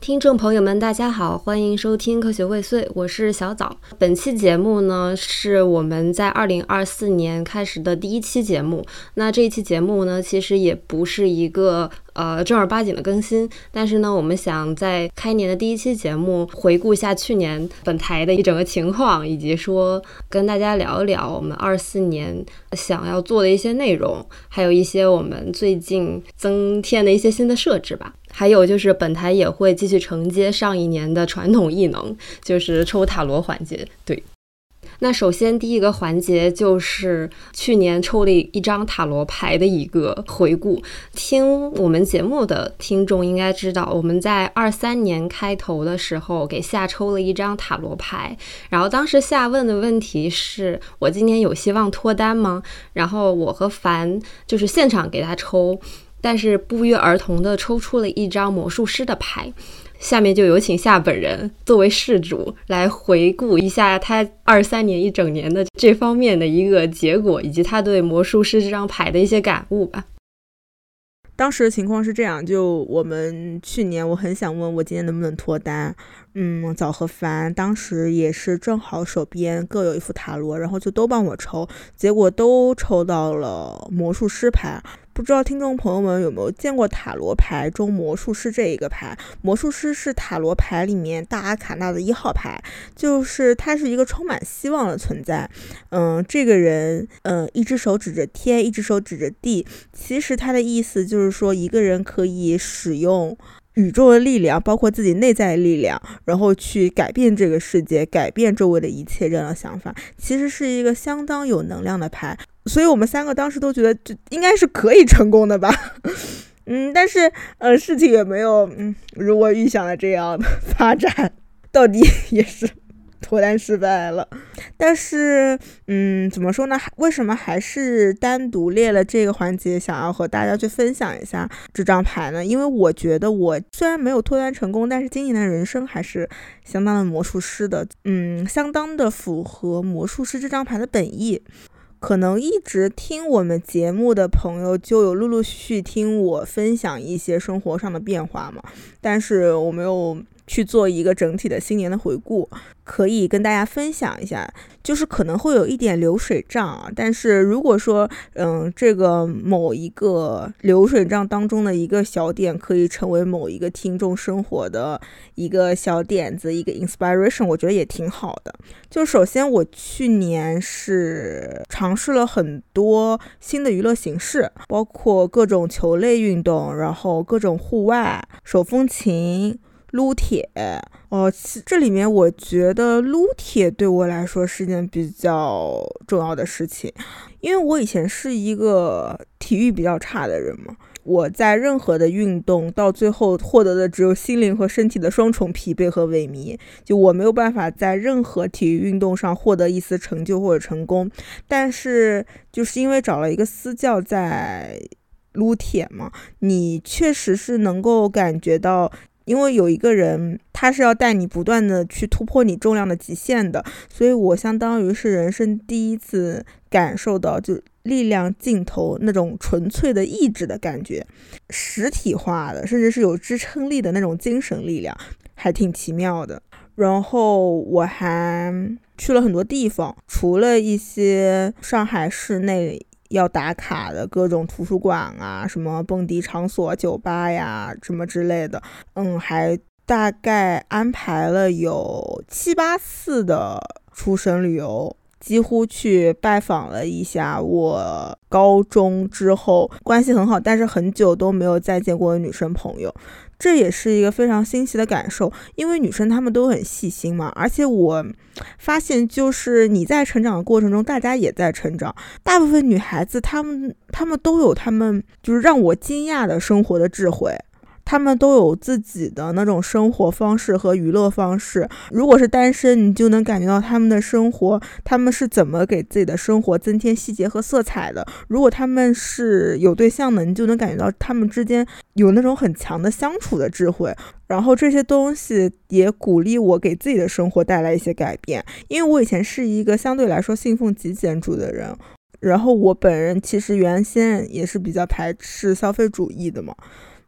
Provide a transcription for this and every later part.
听众朋友们，大家好，欢迎收听《科学未遂》，我是小枣。本期节目呢，是我们在二零二四年开始的第一期节目。那这一期节目呢，其实也不是一个呃正儿八经的更新，但是呢，我们想在开年的第一期节目回顾一下去年本台的一整个情况，以及说跟大家聊一聊我们二四年想要做的一些内容，还有一些我们最近增添的一些新的设置吧。还有就是，本台也会继续承接上一年的传统异能，就是抽塔罗环节。对，那首先第一个环节就是去年抽了一张塔罗牌的一个回顾。听我们节目的听众应该知道，我们在二三年开头的时候给夏抽了一张塔罗牌，然后当时夏问的问题是我今年有希望脱单吗？然后我和凡就是现场给他抽。但是不约而同地抽出了一张魔术师的牌，下面就有请夏本人作为事主来回顾一下他二三年一整年的这方面的一个结果，以及他对魔术师这张牌的一些感悟吧。当时的情况是这样，就我们去年我很想问我今年能不能脱单，嗯，早和凡当时也是正好手边各有一副塔罗，然后就都帮我抽，结果都抽到了魔术师牌。不知道听众朋友们有没有见过塔罗牌中魔术师这一个牌？魔术师是塔罗牌里面大阿卡纳的一号牌，就是他是一个充满希望的存在。嗯，这个人，嗯，一只手指着天，一只手指着地，其实他的意思就是说，一个人可以使用。宇宙的力量，包括自己内在的力量，然后去改变这个世界，改变周围的一切，这样的想法其实是一个相当有能量的牌。所以我们三个当时都觉得就应该是可以成功的吧。嗯，但是呃，事情也没有嗯如我预想的这样的发展，到底也是。脱单失败了，但是，嗯，怎么说呢？为什么还是单独列了这个环节，想要和大家去分享一下这张牌呢？因为我觉得我虽然没有脱单成功，但是今年的人生还是相当的魔术师的，嗯，相当的符合魔术师这张牌的本意。可能一直听我们节目的朋友就有陆陆续续听我分享一些生活上的变化嘛，但是我没有。去做一个整体的新年的回顾，可以跟大家分享一下，就是可能会有一点流水账啊。但是如果说，嗯，这个某一个流水账当中的一个小点，可以成为某一个听众生活的一个小点子，一个 inspiration，我觉得也挺好的。就首先，我去年是尝试了很多新的娱乐形式，包括各种球类运动，然后各种户外手风琴。撸铁，哦，这里面我觉得撸铁对我来说是件比较重要的事情，因为我以前是一个体育比较差的人嘛，我在任何的运动到最后获得的只有心灵和身体的双重疲惫和萎靡，就我没有办法在任何体育运动上获得一丝成就或者成功，但是就是因为找了一个私教在撸铁嘛，你确实是能够感觉到。因为有一个人，他是要带你不断的去突破你重量的极限的，所以我相当于是人生第一次感受到就力量尽头那种纯粹的意志的感觉，实体化的，甚至是有支撑力的那种精神力量，还挺奇妙的。然后我还去了很多地方，除了一些上海市内。要打卡的各种图书馆啊，什么蹦迪场所、酒吧呀，什么之类的，嗯，还大概安排了有七八次的出省旅游，几乎去拜访了一下我高中之后关系很好，但是很久都没有再见过的女生朋友。这也是一个非常新奇的感受，因为女生她们都很细心嘛，而且我发现，就是你在成长的过程中，大家也在成长。大部分女孩子，她们她们都有她们就是让我惊讶的生活的智慧。他们都有自己的那种生活方式和娱乐方式。如果是单身，你就能感觉到他们的生活，他们是怎么给自己的生活增添细节和色彩的。如果他们是有对象的，你就能感觉到他们之间有那种很强的相处的智慧。然后这些东西也鼓励我给自己的生活带来一些改变。因为我以前是一个相对来说信奉极简主义的人，然后我本人其实原先也是比较排斥消费主义的嘛。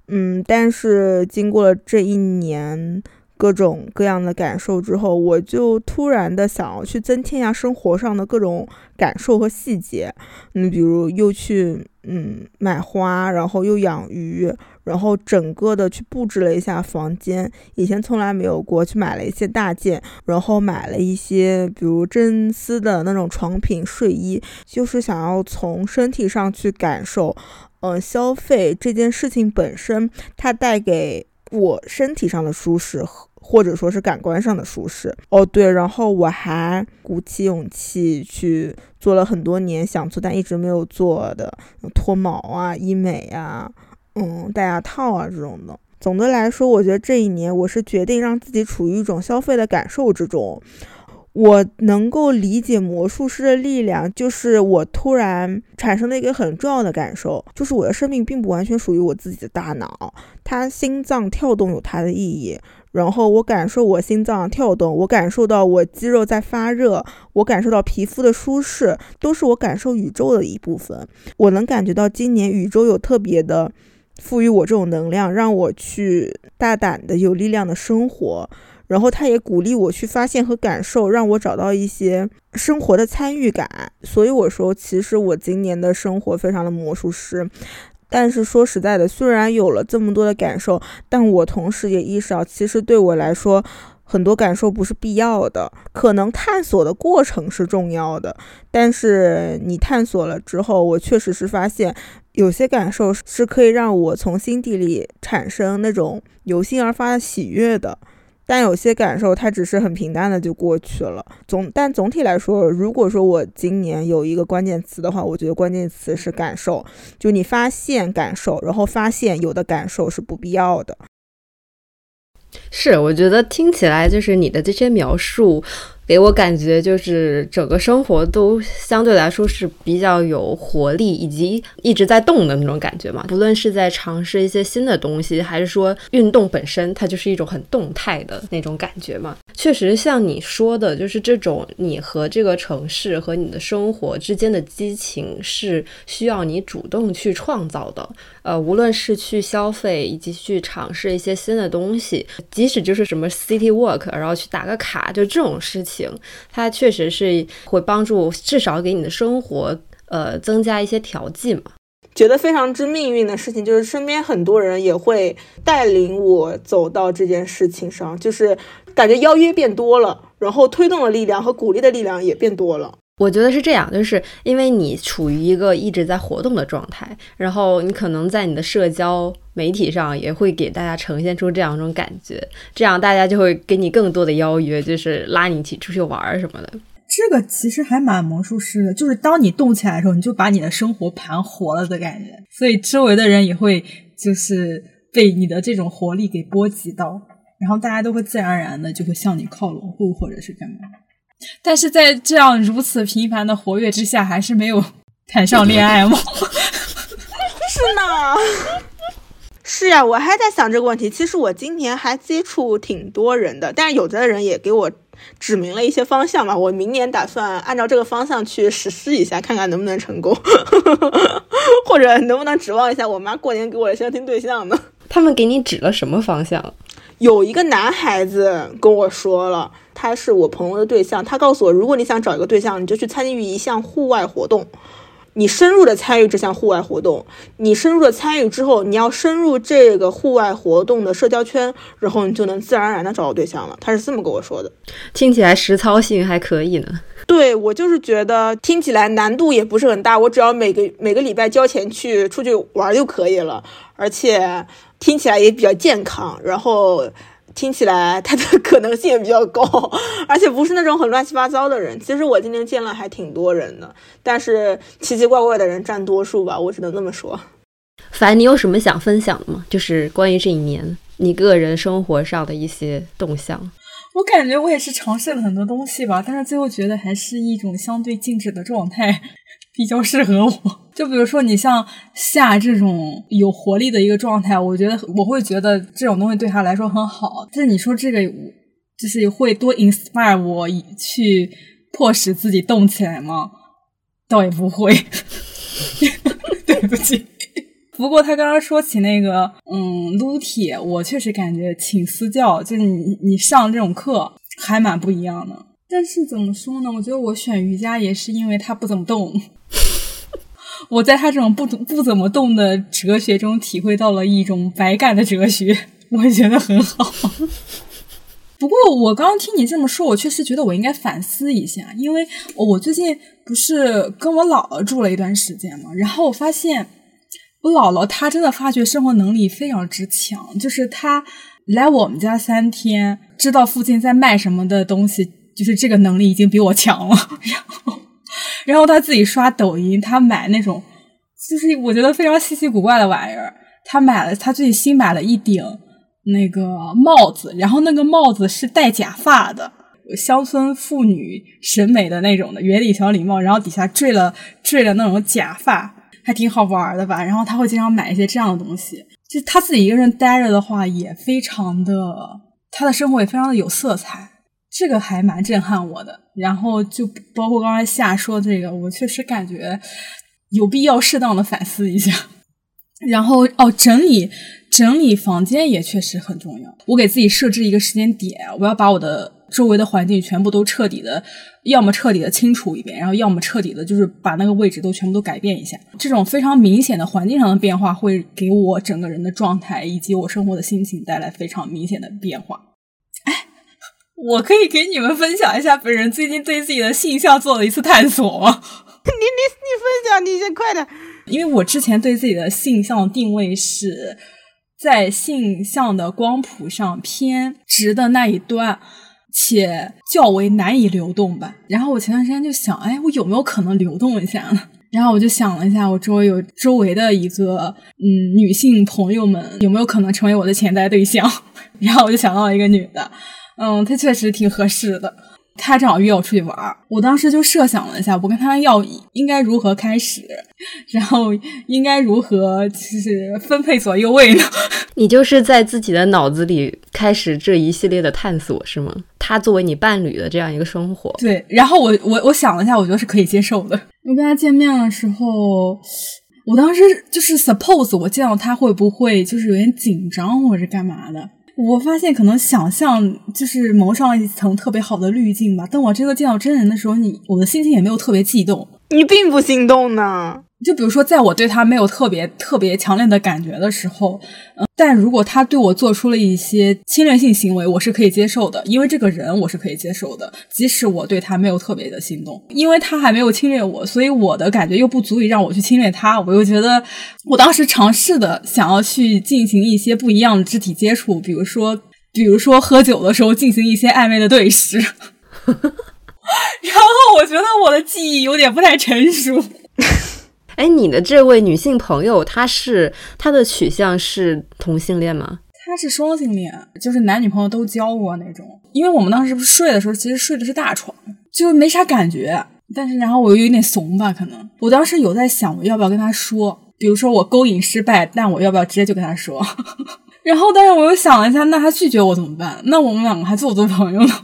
嗯，但是经过了这一年。各种各样的感受之后，我就突然的想要去增添一下生活上的各种感受和细节。你比如又去嗯买花，然后又养鱼，然后整个的去布置了一下房间，以前从来没有过。去买了一些大件，然后买了一些比如真丝的那种床品、睡衣，就是想要从身体上去感受，嗯，消费这件事情本身它带给我身体上的舒适和。或者说是感官上的舒适哦，对，然后我还鼓起勇气去做了很多年想做但一直没有做的脱毛啊、医美啊、嗯戴牙套啊这种的。总的来说，我觉得这一年我是决定让自己处于一种消费的感受之中。我能够理解魔术师的力量，就是我突然产生了一个很重要的感受，就是我的生命并不完全属于我自己的大脑，它心脏跳动有它的意义。然后我感受我心脏跳动，我感受到我肌肉在发热，我感受到皮肤的舒适，都是我感受宇宙的一部分。我能感觉到今年宇宙有特别的赋予我这种能量，让我去大胆的、有力量的生活。然后他也鼓励我去发现和感受，让我找到一些生活的参与感。所以我说，其实我今年的生活非常的魔术师。但是说实在的，虽然有了这么多的感受，但我同时也意识到，其实对我来说，很多感受不是必要的。可能探索的过程是重要的，但是你探索了之后，我确实是发现，有些感受是可以让我从心底里产生那种由心而发的喜悦的。但有些感受，它只是很平淡的就过去了。总但总体来说，如果说我今年有一个关键词的话，我觉得关键词是感受。就你发现感受，然后发现有的感受是不必要的。是，我觉得听起来就是你的这些描述。给我感觉就是整个生活都相对来说是比较有活力，以及一直在动的那种感觉嘛。不论是在尝试一些新的东西，还是说运动本身，它就是一种很动态的那种感觉嘛。确实像你说的，就是这种你和这个城市和你的生活之间的激情是需要你主动去创造的。呃，无论是去消费，以及去尝试一些新的东西，即使就是什么 city walk，然后去打个卡，就这种事情。它确实是会帮助，至少给你的生活，呃，增加一些调剂嘛。觉得非常之命运的事情，就是身边很多人也会带领我走到这件事情上，就是感觉邀约变多了，然后推动的力量和鼓励的力量也变多了。我觉得是这样，就是因为你处于一个一直在活动的状态，然后你可能在你的社交媒体上也会给大家呈现出这样一种感觉，这样大家就会给你更多的邀约，就是拉你一起出去玩什么的。这个其实还蛮魔术师的，就是当你动起来的时候，你就把你的生活盘活了的感觉，所以周围的人也会就是被你的这种活力给波及到，然后大家都会自然而然的就会向你靠拢，或或者是干嘛。但是在这样如此频繁的活跃之下，还是没有谈上恋爱吗？是呢，是呀，我还在想这个问题。其实我今年还接触挺多人的，但是有的人也给我指明了一些方向嘛。我明年打算按照这个方向去实施一下，看看能不能成功，或者能不能指望一下我妈过年给我的相亲对象呢？他们给你指了什么方向？有一个男孩子跟我说了，他是我朋友的对象。他告诉我，如果你想找一个对象，你就去参与一项户外活动，你深入的参与这项户外活动。你深入的参与之后，你要深入这个户外活动的社交圈，然后你就能自然而然的找到对象了。他是这么跟我说的，听起来实操性还可以呢。对我就是觉得听起来难度也不是很大，我只要每个每个礼拜交钱去出去玩就可以了，而且。听起来也比较健康，然后听起来它的可能性也比较高，而且不是那种很乱七八糟的人。其实我今天见了还挺多人的，但是奇奇怪怪的人占多数吧，我只能这么说。凡，你有什么想分享的吗？就是关于这一年你个人生活上的一些动向。我感觉我也是尝试了很多东西吧，但是最后觉得还是一种相对静止的状态。比较适合我，就比如说你像夏这种有活力的一个状态，我觉得我会觉得这种东西对他来说很好。但是你说这个就是会多 inspire 我去迫使自己动起来吗？倒也不会，对不起。不过他刚刚说起那个，嗯，撸铁，我确实感觉请私教，就是你你上这种课还蛮不一样的。但是怎么说呢？我觉得我选瑜伽也是因为它不怎么动。我在他这种不不怎么动的哲学中，体会到了一种白干的哲学，我觉得很好。不过我刚刚听你这么说，我确实觉得我应该反思一下，因为我最近不是跟我姥姥住了一段时间嘛，然后我发现我姥姥她真的发掘生活能力非常之强，就是她来我们家三天，知道附近在卖什么的东西，就是这个能力已经比我强了。然后，然后他自己刷抖音，他买那种就是我觉得非常稀奇古怪的玩意儿，他买了，他最近新买了一顶。那个帽子，然后那个帽子是戴假发的，乡村妇女审美的那种的圆顶小礼帽，然后底下缀了缀了那种假发，还挺好玩的吧？然后他会经常买一些这样的东西，就他自己一个人待着的话，也非常的，他的生活也非常的有色彩，这个还蛮震撼我的。然后就包括刚才夏说这个，我确实感觉有必要适当的反思一下。然后哦，整理。整理房间也确实很重要。我给自己设置一个时间点，我要把我的周围的环境全部都彻底的，要么彻底的清除一遍，然后要么彻底的，就是把那个位置都全部都改变一下。这种非常明显的环境上的变化，会给我整个人的状态以及我生活的心情带来非常明显的变化。哎，我可以给你们分享一下本人最近对自己的性向做了一次探索吗？你你你分享，你先快点。因为我之前对自己的性向定位是。在性向的光谱上偏直的那一端，且较为难以流动吧。然后我前段时间就想，哎，我有没有可能流动一下呢？然后我就想了一下，我周围有周围的一个嗯女性朋友们，有没有可能成为我的潜在对象？然后我就想到了一个女的，嗯，他确实挺合适的。他正好约我出去玩儿，我当时就设想了一下，我跟他要应该如何开始，然后应该如何就是分配左右位呢？你就是在自己的脑子里开始这一系列的探索是吗？他作为你伴侣的这样一个生活，对。然后我我我想了一下，我觉得是可以接受的。我跟他见面的时候，我当时就是 suppose 我见到他会不会就是有点紧张或者是干嘛的。我发现可能想象就是蒙上了一层特别好的滤镜吧。等我真的见到真人的时候，你我的心情也没有特别激动。你并不心动呢？就比如说，在我对他没有特别特别强烈的感觉的时候，嗯，但如果他对我做出了一些侵略性行为，我是可以接受的，因为这个人我是可以接受的，即使我对他没有特别的心动，因为他还没有侵略我，所以我的感觉又不足以让我去侵略他，我又觉得我当时尝试的想要去进行一些不一样的肢体接触，比如说，比如说喝酒的时候进行一些暧昧的对视，然后我觉得我的记忆有点不太成熟。哎，你的这位女性朋友，她是她的取向是同性恋吗？她是双性恋，就是男女朋友都交过那种。因为我们当时不是睡的时候，其实睡的是大床，就没啥感觉。但是然后我又有点怂吧，可能我当时有在想，我要不要跟他说？比如说我勾引失败，但我要不要直接就跟他说？然后但是我又想了一下，那他拒绝我怎么办？那我们两个还做不做朋友呢？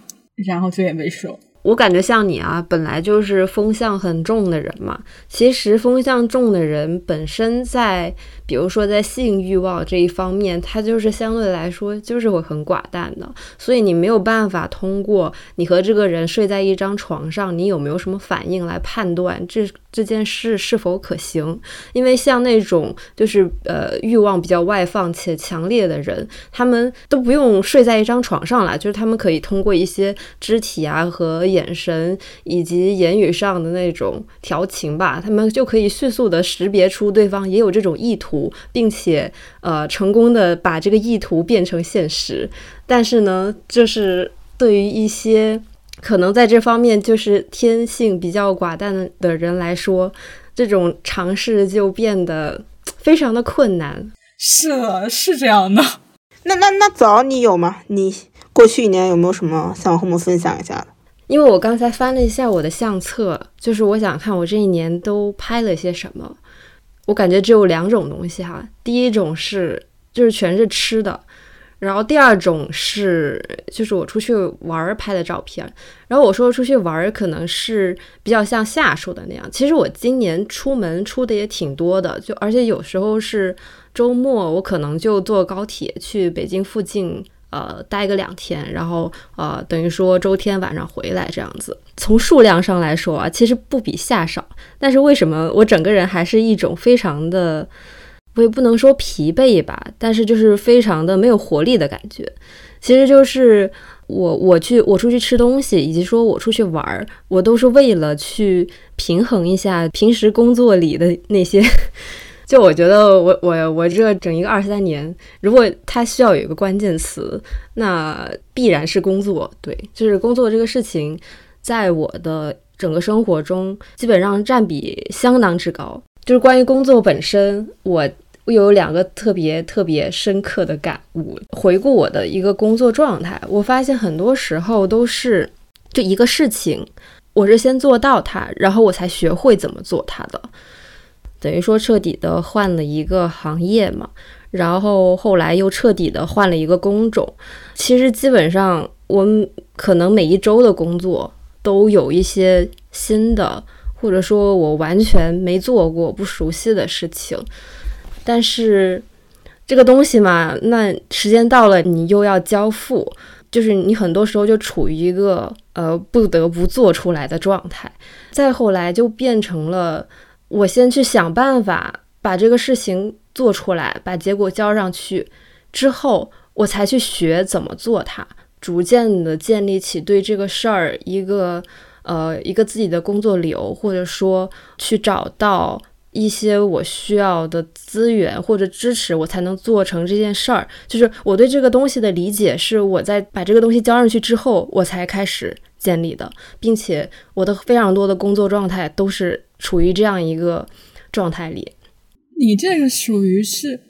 然后就也没说。我感觉像你啊，本来就是风向很重的人嘛。其实风向重的人本身在。比如说，在性欲望这一方面，他就是相对来说就是会很寡淡的，所以你没有办法通过你和这个人睡在一张床上，你有没有什么反应来判断这这件事是否可行。因为像那种就是呃欲望比较外放且强烈的人，他们都不用睡在一张床上了，就是他们可以通过一些肢体啊和眼神以及言语上的那种调情吧，他们就可以迅速的识别出对方也有这种意图。并且，呃，成功的把这个意图变成现实。但是呢，就是对于一些可能在这方面就是天性比较寡淡的人来说，这种尝试就变得非常的困难。是的，是这样的。那那那早你有吗？你过去一年有没有什么想和我们分享一下的？因为我刚才翻了一下我的相册，就是我想看我这一年都拍了些什么。我感觉只有两种东西哈，第一种是就是全是吃的，然后第二种是，就是我出去玩儿拍的照片。然后我说出去玩儿，可能是比较像夏说的那样。其实我今年出门出的也挺多的，就而且有时候是周末，我可能就坐高铁去北京附近，呃，待个两天，然后呃，等于说周天晚上回来这样子。从数量上来说啊，其实不比夏少。但是为什么我整个人还是一种非常的？我也不能说疲惫吧，但是就是非常的没有活力的感觉。其实就是我我去我出去吃东西，以及说我出去玩儿，我都是为了去平衡一下平时工作里的那些。就我觉得我我我这整一个二三年，如果它需要有一个关键词，那必然是工作。对，就是工作这个事情，在我的整个生活中基本上占比相当之高。就是关于工作本身，我。我有两个特别特别深刻的感悟。回顾我的一个工作状态，我发现很多时候都是就一个事情，我是先做到它，然后我才学会怎么做它的。等于说彻底的换了一个行业嘛，然后后来又彻底的换了一个工种。其实基本上我可能每一周的工作都有一些新的，或者说我完全没做过、不熟悉的事情。但是这个东西嘛，那时间到了，你又要交付，就是你很多时候就处于一个呃不得不做出来的状态。再后来就变成了我先去想办法把这个事情做出来，把结果交上去之后，我才去学怎么做它，逐渐的建立起对这个事儿一个呃一个自己的工作流，或者说去找到。一些我需要的资源或者支持，我才能做成这件事儿。就是我对这个东西的理解，是我在把这个东西交上去之后，我才开始建立的，并且我的非常多的工作状态都是处于这样一个状态里。你这个属于是，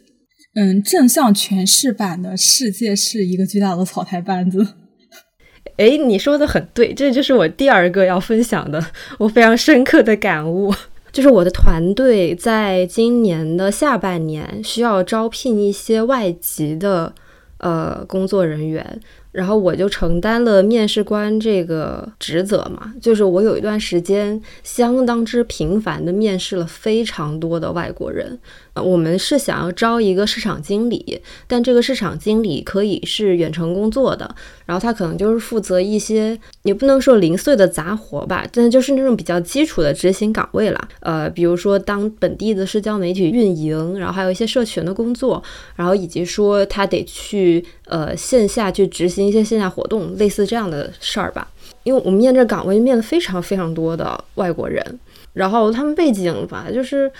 嗯，正向诠释版的世界是一个巨大的草台班子。哎，你说的很对，这就是我第二个要分享的，我非常深刻的感悟。就是我的团队在今年的下半年需要招聘一些外籍的呃工作人员。然后我就承担了面试官这个职责嘛，就是我有一段时间相当之频繁的面试了非常多的外国人。我们是想要招一个市场经理，但这个市场经理可以是远程工作的，然后他可能就是负责一些也不能说零碎的杂活吧，但就是那种比较基础的执行岗位啦。呃，比如说当本地的社交媒体运营，然后还有一些社群的工作，然后以及说他得去呃线下去执行。一些线下活动，类似这样的事儿吧。因为我们面这岗位面了非常非常多的外国人，然后他们背景吧，就是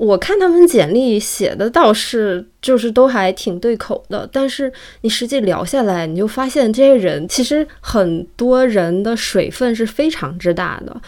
我看他们简历写的倒是就是都还挺对口的，但是你实际聊下来，你就发现这些人其实很多人的水分是非常之大的，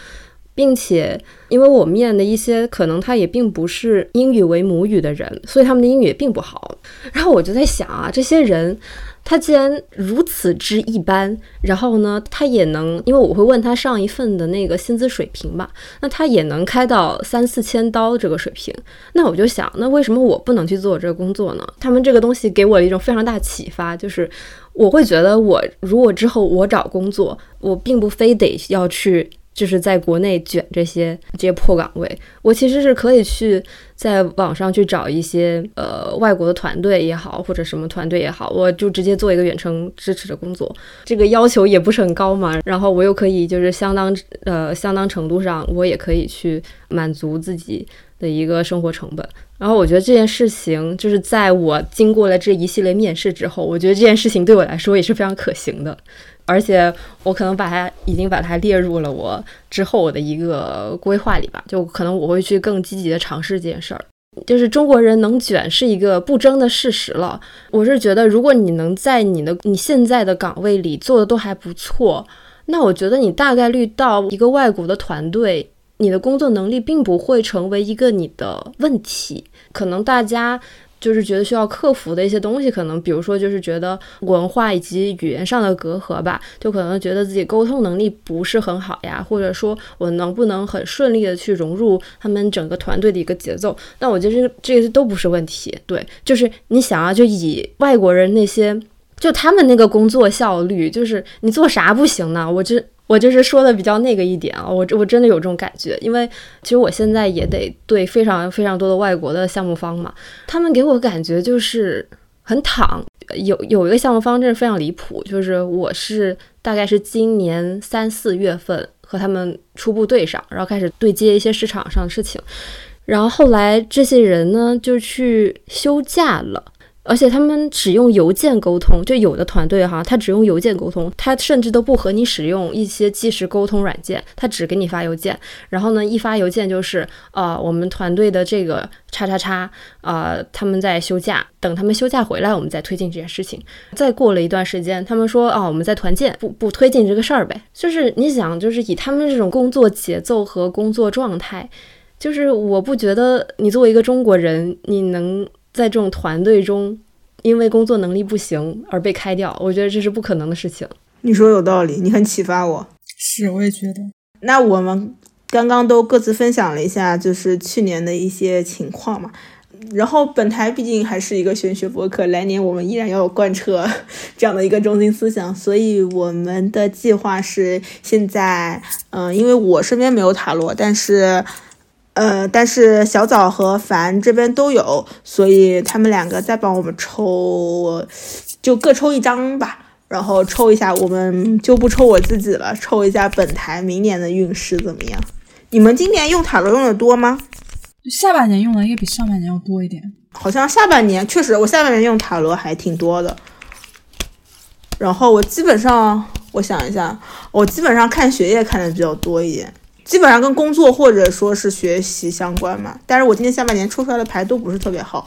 并且因为我面的一些可能他也并不是英语为母语的人，所以他们的英语也并不好。然后我就在想啊，这些人。他既然如此之一般，然后呢，他也能，因为我会问他上一份的那个薪资水平吧，那他也能开到三四千刀这个水平，那我就想，那为什么我不能去做这个工作呢？他们这个东西给我一种非常大启发，就是我会觉得，我如果之后我找工作，我并不非得要去。就是在国内卷这些这些破岗位，我其实是可以去在网上去找一些呃外国的团队也好，或者什么团队也好，我就直接做一个远程支持的工作，这个要求也不是很高嘛。然后我又可以就是相当呃相当程度上，我也可以去满足自己的一个生活成本。然后我觉得这件事情就是在我经过了这一系列面试之后，我觉得这件事情对我来说也是非常可行的。而且我可能把它已经把它列入了我之后我的一个规划里吧，就可能我会去更积极的尝试这件事儿。就是中国人能卷是一个不争的事实了。我是觉得，如果你能在你的你现在的岗位里做的都还不错，那我觉得你大概率到一个外国的团队，你的工作能力并不会成为一个你的问题。可能大家。就是觉得需要克服的一些东西，可能比如说就是觉得文化以及语言上的隔阂吧，就可能觉得自己沟通能力不是很好呀，或者说我能不能很顺利的去融入他们整个团队的一个节奏？那我觉得这这些都不是问题。对，就是你想啊，就以外国人那些就他们那个工作效率，就是你做啥不行呢？我这我就是说的比较那个一点啊，我我真的有这种感觉，因为其实我现在也得对非常非常多的外国的项目方嘛，他们给我感觉就是很躺。有有一个项目方真是非常离谱，就是我是大概是今年三四月份和他们初步对上，然后开始对接一些市场上的事情，然后后来这些人呢就去休假了。而且他们只用邮件沟通，就有的团队哈，他只用邮件沟通，他甚至都不和你使用一些即时沟通软件，他只给你发邮件。然后呢，一发邮件就是呃，我们团队的这个叉叉叉，呃，他们在休假，等他们休假回来，我们再推进这件事情。再过了一段时间，他们说啊，我们在团建，不不推进这个事儿呗。就是你想，就是以他们这种工作节奏和工作状态，就是我不觉得你作为一个中国人，你能。在这种团队中，因为工作能力不行而被开掉，我觉得这是不可能的事情。你说有道理，你很启发我。是，我也觉得。那我们刚刚都各自分享了一下，就是去年的一些情况嘛。然后本台毕竟还是一个玄学博客，来年我们依然要贯彻 这样的一个中心思想，所以我们的计划是现在，嗯，因为我身边没有塔罗，但是。呃，但是小枣和凡这边都有，所以他们两个再帮我们抽，就各抽一张吧，然后抽一下，我们就不抽我自己了，抽一下本台明年的运势怎么样？你们今年用塔罗用的多吗？下半年用的应该比上半年要多一点。好像下半年确实，我下半年用塔罗还挺多的。然后我基本上，我想一下，我基本上看学业看的比较多一点。基本上跟工作或者说是学习相关嘛，但是我今年下半年抽出来的牌都不是特别好，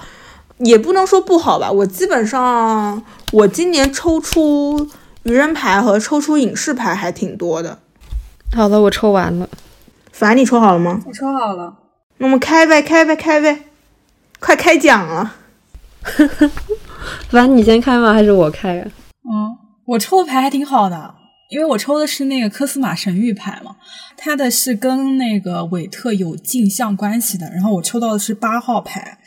也不能说不好吧。我基本上我今年抽出愚人牌和抽出影视牌还挺多的。好的，我抽完了。凡，你抽好了吗？我抽好了。那我们开呗，开呗，开呗，快开奖了。凡，你先开吗？还是我开啊？嗯，我抽的牌还挺好的。因为我抽的是那个科斯玛神谕牌嘛，它的是跟那个韦特有镜像关系的。然后我抽到的是八号牌，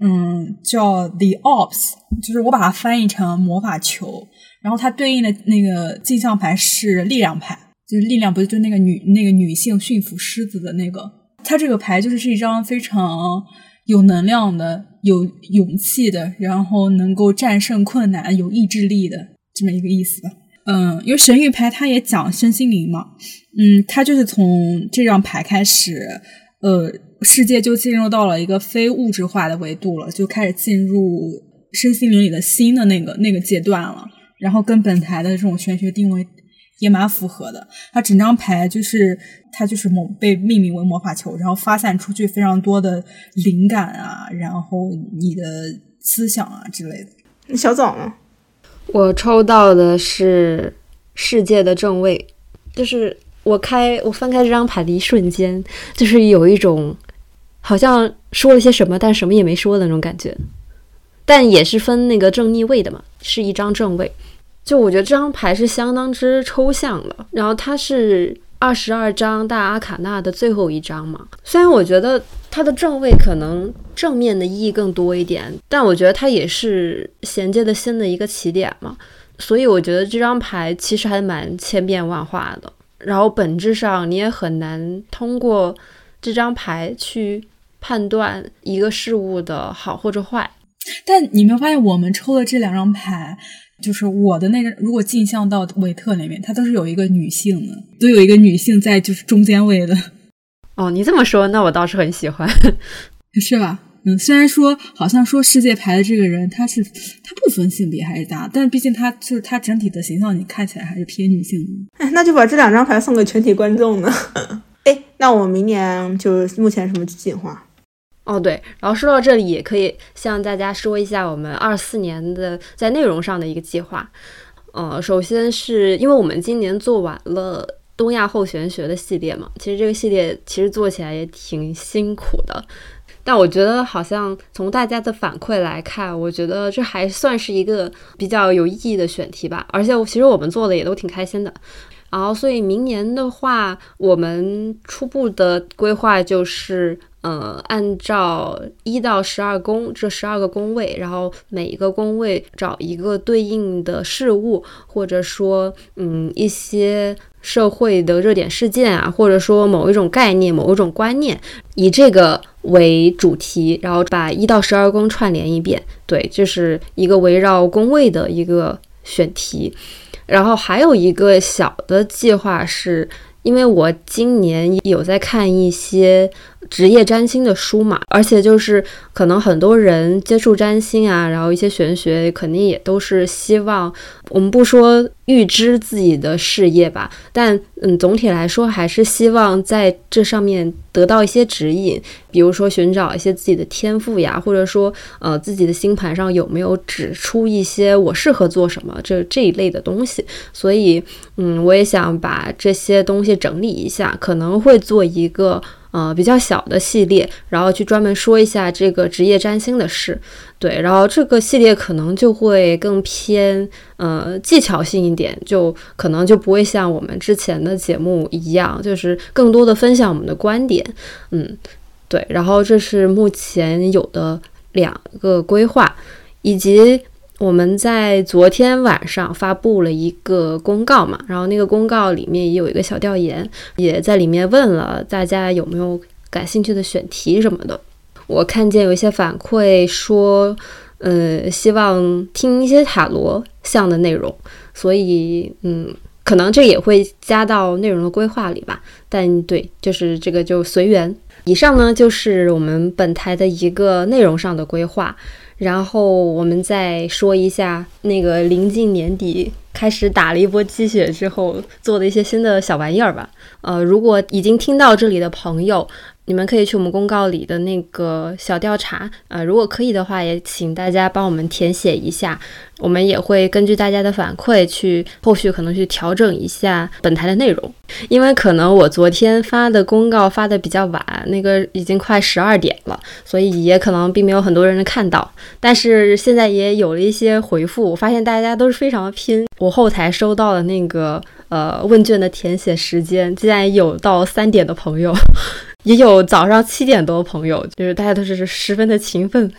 嗯，叫 The Ops，就是我把它翻译成魔法球。然后它对应的那个镜像牌是力量牌，就是力量不是就那个女那个女性驯服狮子的那个。它这个牌就是是一张非常有能量的、有勇气的，然后能够战胜困难、有意志力的这么一个意思吧。嗯，因为神谕牌它也讲身心灵嘛，嗯，它就是从这张牌开始，呃，世界就进入到了一个非物质化的维度了，就开始进入身心灵里的新的那个那个阶段了。然后跟本台的这种玄学定位也蛮符合的。它整张牌就是它就是魔被命名为魔法球，然后发散出去非常多的灵感啊，然后你的思想啊之类的。小枣呢？我抽到的是世界的正位，就是我开我翻开这张牌的一瞬间，就是有一种好像说了些什么，但什么也没说的那种感觉。但也是分那个正逆位的嘛，是一张正位。就我觉得这张牌是相当之抽象了，然后它是。二十二张大阿卡纳的最后一张嘛，虽然我觉得它的正位可能正面的意义更多一点，但我觉得它也是衔接的新的一个起点嘛，所以我觉得这张牌其实还蛮千变万化的，然后本质上你也很难通过这张牌去判断一个事物的好或者坏。但你没有发现我们抽的这两张牌？就是我的那个，如果镜像到韦特那边，它都是有一个女性的，都有一个女性在就是中间位的。哦，你这么说，那我倒是很喜欢，是吧？嗯，虽然说好像说世界牌的这个人，他是他不分性别还是大，但毕竟他就是他整体的形象，你看起来还是偏女性的。哎，那就把这两张牌送给全体观众呢。哎，那我们明年就目前什么计划？哦对，然后说到这里，也可以向大家说一下我们二四年的在内容上的一个计划。呃，首先是因为我们今年做完了东亚后玄学的系列嘛，其实这个系列其实做起来也挺辛苦的，但我觉得好像从大家的反馈来看，我觉得这还算是一个比较有意义的选题吧，而且我其实我们做的也都挺开心的。然后，所以明年的话，我们初步的规划就是。呃，按照一到十二宫这十二个宫位，然后每一个宫位找一个对应的事物，或者说，嗯，一些社会的热点事件啊，或者说某一种概念、某一种观念，以这个为主题，然后把一到十二宫串联一遍。对，这是一个围绕宫位的一个选题。然后还有一个小的计划是。因为我今年有在看一些职业占星的书嘛，而且就是可能很多人接触占星啊，然后一些玄学肯定也都是希望，我们不说预知自己的事业吧，但嗯，总体来说还是希望在这上面得到一些指引，比如说寻找一些自己的天赋呀，或者说呃自己的星盘上有没有指出一些我适合做什么这这一类的东西，所以嗯，我也想把这些东西。整理一下，可能会做一个呃比较小的系列，然后去专门说一下这个职业占星的事。对，然后这个系列可能就会更偏呃技巧性一点，就可能就不会像我们之前的节目一样，就是更多的分享我们的观点。嗯，对，然后这是目前有的两个规划，以及。我们在昨天晚上发布了一个公告嘛，然后那个公告里面也有一个小调研，也在里面问了大家有没有感兴趣的选题什么的。我看见有一些反馈说，呃，希望听一些塔罗像的内容，所以嗯，可能这也会加到内容的规划里吧。但对，就是这个就随缘。以上呢就是我们本台的一个内容上的规划。然后我们再说一下那个临近年底开始打了一波鸡血之后做的一些新的小玩意儿吧。呃，如果已经听到这里的朋友。你们可以去我们公告里的那个小调查，呃，如果可以的话，也请大家帮我们填写一下，我们也会根据大家的反馈去后续可能去调整一下本台的内容。因为可能我昨天发的公告发的比较晚，那个已经快十二点了，所以也可能并没有很多人能看到。但是现在也有了一些回复，我发现大家都是非常的拼。我后台收到的那个呃问卷的填写时间，竟然有到三点的朋友。也有早上七点多的朋友，就是大家都是十分的勤奋。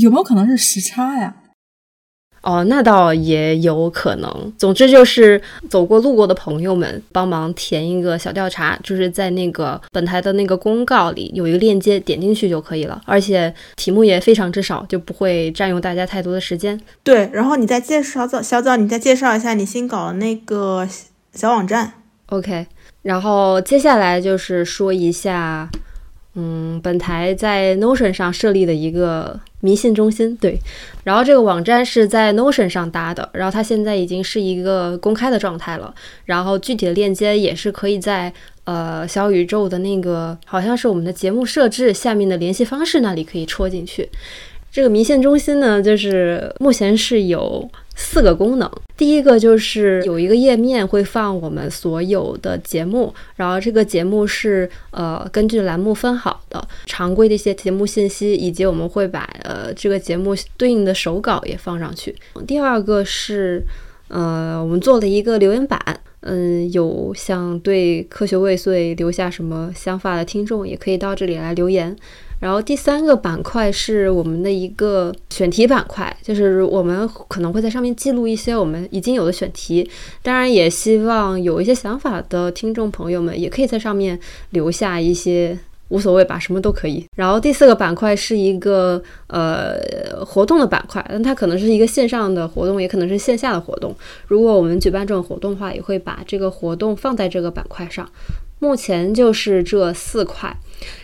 有没有可能是时差呀？哦，那倒也有可能。总之就是走过路过的朋友们帮忙填一个小调查，就是在那个本台的那个公告里有一个链接，点进去就可以了。而且题目也非常之少，就不会占用大家太多的时间。对，然后你再介绍小小早，你再介绍一下你新搞的那个小网站。OK。然后接下来就是说一下，嗯，本台在 Notion 上设立的一个迷信中心，对。然后这个网站是在 Notion 上搭的，然后它现在已经是一个公开的状态了。然后具体的链接也是可以在呃小宇宙的那个，好像是我们的节目设置下面的联系方式那里可以戳进去。这个迷信中心呢，就是目前是有四个功能。第一个就是有一个页面会放我们所有的节目，然后这个节目是呃根据栏目分好的，常规的一些节目信息，以及我们会把呃这个节目对应的手稿也放上去。第二个是呃我们做了一个留言板，嗯，有想对科学未遂留下什么想法的听众，也可以到这里来留言。然后第三个板块是我们的一个选题板块，就是我们可能会在上面记录一些我们已经有的选题，当然也希望有一些想法的听众朋友们也可以在上面留下一些，无所谓吧，什么都可以。然后第四个板块是一个呃活动的板块，但它可能是一个线上的活动，也可能是线下的活动。如果我们举办这种活动的话，也会把这个活动放在这个板块上。目前就是这四块，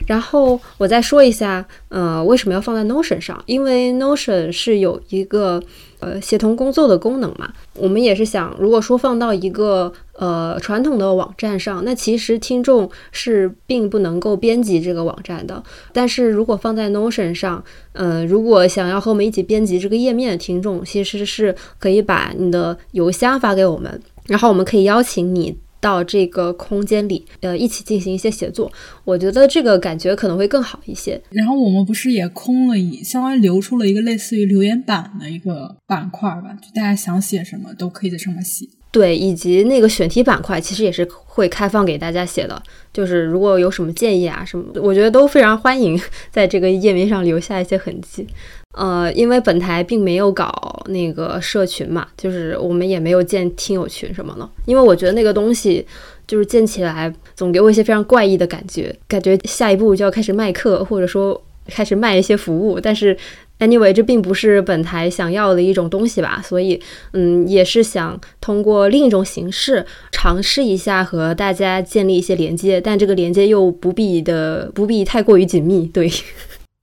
然后我再说一下，呃，为什么要放在 Notion 上？因为 Notion 是有一个呃协同工作的功能嘛。我们也是想，如果说放到一个呃传统的网站上，那其实听众是并不能够编辑这个网站的。但是如果放在 Notion 上，呃，如果想要和我们一起编辑这个页面的听众，其实是可以把你的邮箱发给我们，然后我们可以邀请你。到这个空间里，呃，一起进行一些写作，我觉得这个感觉可能会更好一些。然后我们不是也空了一，相当于留出了一个类似于留言板的一个板块吧，就大家想写什么都可以在上面写。对，以及那个选题板块其实也是会开放给大家写的，就是如果有什么建议啊什么，我觉得都非常欢迎 在这个页面上留下一些痕迹。呃，因为本台并没有搞那个社群嘛，就是我们也没有建听友群什么的，因为我觉得那个东西就是建起来总给我一些非常怪异的感觉，感觉下一步就要开始卖课，或者说开始卖一些服务，但是。Anyway，这并不是本台想要的一种东西吧，所以，嗯，也是想通过另一种形式尝试一下和大家建立一些连接，但这个连接又不必的不必太过于紧密，对，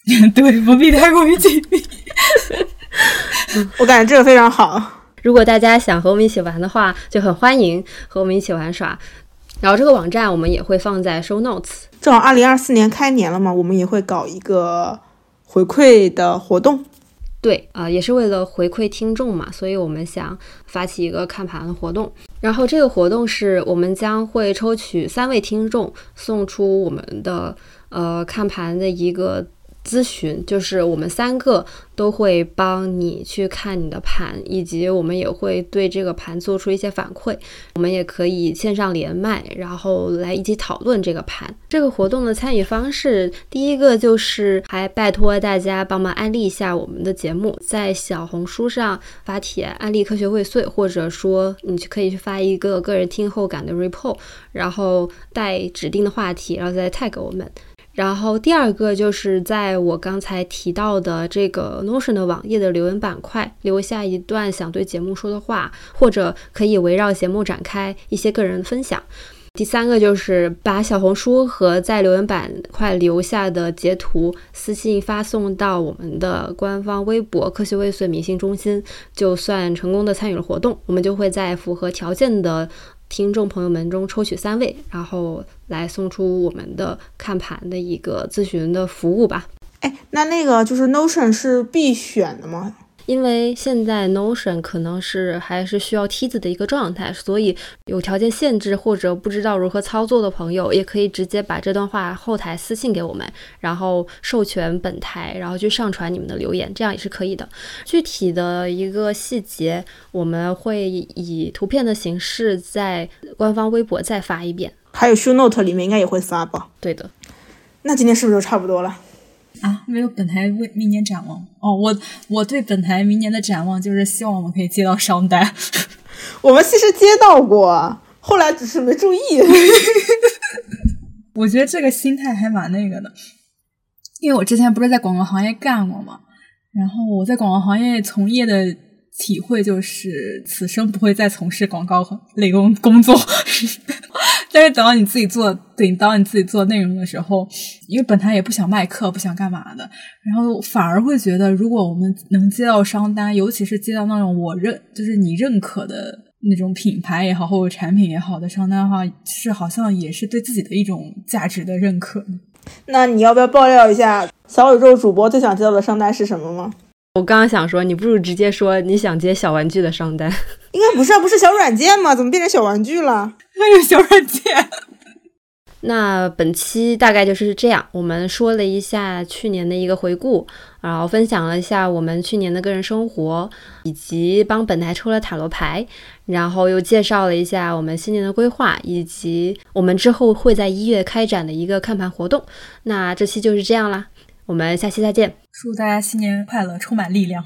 对，不必太过于紧密。我感觉这个非常好。如果大家想和我们一起玩的话，就很欢迎和我们一起玩耍。然后这个网站我们也会放在 Show Notes。正好二零二四年开年了嘛，我们也会搞一个。回馈的活动，对啊，也是为了回馈听众嘛，所以我们想发起一个看盘的活动。然后这个活动是我们将会抽取三位听众，送出我们的呃看盘的一个。咨询就是我们三个都会帮你去看你的盘，以及我们也会对这个盘做出一些反馈。我们也可以线上连麦，然后来一起讨论这个盘。这个活动的参与方式，第一个就是还拜托大家帮忙安利一下我们的节目，在小红书上发帖安利科学未遂，或者说你去可以去发一个个人听后感的 report，然后带指定的话题，然后再 tag 我们。然后第二个就是在我刚才提到的这个 Notion 的网页的留言板块留下一段想对节目说的话，或者可以围绕节目展开一些个人分享。第三个就是把小红书和在留言板块留下的截图私信发送到我们的官方微博“科学未遂明星中心”，就算成功的参与了活动。我们就会在符合条件的。听众朋友们中抽取三位，然后来送出我们的看盘的一个咨询的服务吧。哎，那那个就是 Notion 是必选的吗？因为现在 Notion 可能是还是需要梯子的一个状态，所以有条件限制或者不知道如何操作的朋友，也可以直接把这段话后台私信给我们，然后授权本台，然后去上传你们的留言，这样也是可以的。具体的一个细节，我们会以图片的形式在官方微博再发一遍，还有 Show Note 里面应该也会发吧？对的。那今天是不是就差不多了？啊，没有本台未明年展望哦。我我对本台明年的展望就是希望我们可以接到商单。我们其实接到过，后来只是没注意。我觉得这个心态还蛮那个的，因为我之前不是在广告行业干过嘛，然后我在广告行业从业的体会就是此生不会再从事广告类工工作。但是等到你自己做，等到你自己做内容的时候，因为本台也不想卖课，不想干嘛的，然后反而会觉得，如果我们能接到商单，尤其是接到那种我认，就是你认可的那种品牌也好，或者产品也好的商单的话，是好像也是对自己的一种价值的认可。那你要不要爆料一下小宇宙主播最想接到的商单是什么吗？我刚刚想说，你不如直接说你想接小玩具的商单。应该不是，啊不是小软件吗？怎么变成小玩具了？还有小软件。那本期大概就是这样，我们说了一下去年的一个回顾，然后分享了一下我们去年的个人生活，以及帮本台抽了塔罗牌，然后又介绍了一下我们新年的规划，以及我们之后会在一月开展的一个看盘活动。那这期就是这样啦。我们下期再见，祝大家新年快乐，充满力量。